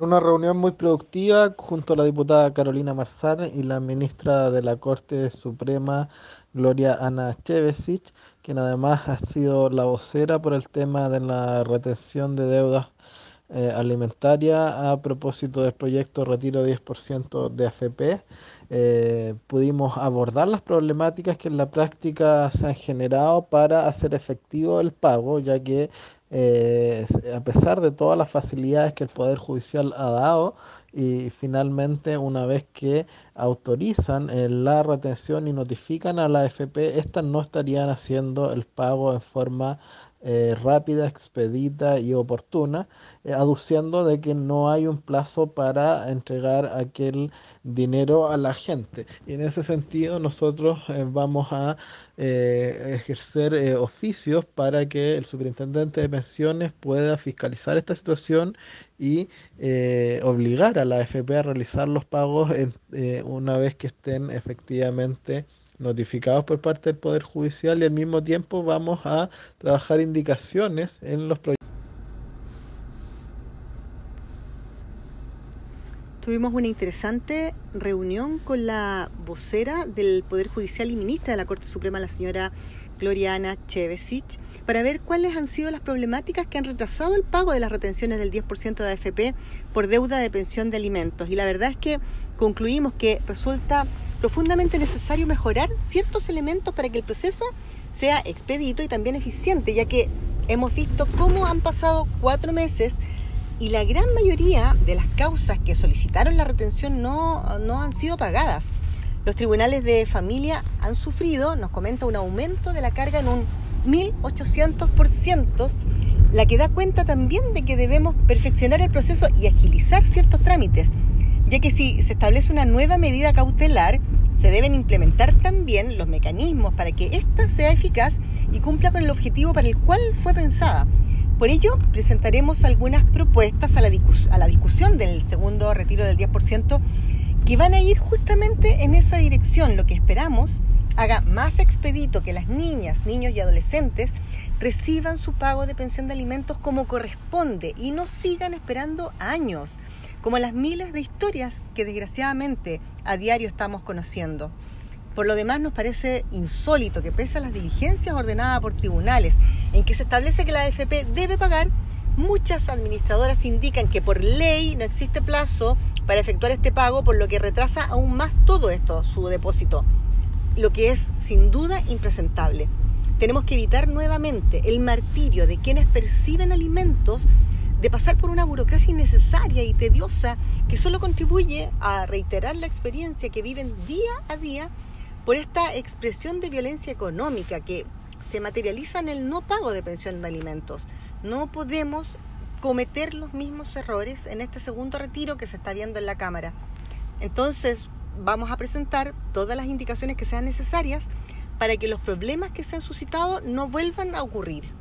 Una reunión muy productiva junto a la diputada Carolina Marzán y la ministra de la Corte Suprema, Gloria Ana Chevesich, quien además ha sido la vocera por el tema de la retención de deudas eh, alimentaria a propósito del proyecto Retiro 10% de AFP. Eh, pudimos abordar las problemáticas que en la práctica se han generado para hacer efectivo el pago, ya que eh, a pesar de todas las facilidades que el Poder Judicial ha dado, y finalmente una vez que autorizan eh, la retención y notifican a la AFP, estas no estarían haciendo el pago en forma eh, rápida, expedita y oportuna, eh, aduciendo de que no hay un plazo para entregar aquel dinero a la gente. Y en ese sentido nosotros eh, vamos a ejercer oficios para que el superintendente de pensiones pueda fiscalizar esta situación y obligar a la AFP a realizar los pagos una vez que estén efectivamente notificados por parte del Poder Judicial y al mismo tiempo vamos a trabajar indicaciones en los proyectos. Tuvimos una interesante reunión con la vocera del Poder Judicial y ministra de la Corte Suprema, la señora Gloriana Chevesich, para ver cuáles han sido las problemáticas que han retrasado el pago de las retenciones del 10% de AFP por deuda de pensión de alimentos. Y la verdad es que concluimos que resulta profundamente necesario mejorar ciertos elementos para que el proceso sea expedito y también eficiente, ya que hemos visto cómo han pasado cuatro meses y la gran mayoría de las causas que solicitaron la retención no, no han sido pagadas. Los tribunales de familia han sufrido, nos comenta, un aumento de la carga en un 1.800%, la que da cuenta también de que debemos perfeccionar el proceso y agilizar ciertos trámites, ya que si se establece una nueva medida cautelar, se deben implementar también los mecanismos para que ésta sea eficaz y cumpla con el objetivo para el cual fue pensada. Por ello, presentaremos algunas propuestas a la, a la discusión del segundo retiro del 10% que van a ir justamente en esa dirección. Lo que esperamos haga más expedito que las niñas, niños y adolescentes reciban su pago de pensión de alimentos como corresponde y no sigan esperando años como las miles de historias que desgraciadamente a diario estamos conociendo. Por lo demás, nos parece insólito que pese a las diligencias ordenadas por tribunales en que se establece que la AFP debe pagar, muchas administradoras indican que por ley no existe plazo para efectuar este pago, por lo que retrasa aún más todo esto, su depósito, lo que es sin duda impresentable. Tenemos que evitar nuevamente el martirio de quienes perciben alimentos de pasar por una burocracia innecesaria y tediosa que solo contribuye a reiterar la experiencia que viven día a día por esta expresión de violencia económica que se materializa en el no pago de pensión de alimentos. No podemos cometer los mismos errores en este segundo retiro que se está viendo en la Cámara. Entonces, vamos a presentar todas las indicaciones que sean necesarias para que los problemas que se han suscitado no vuelvan a ocurrir.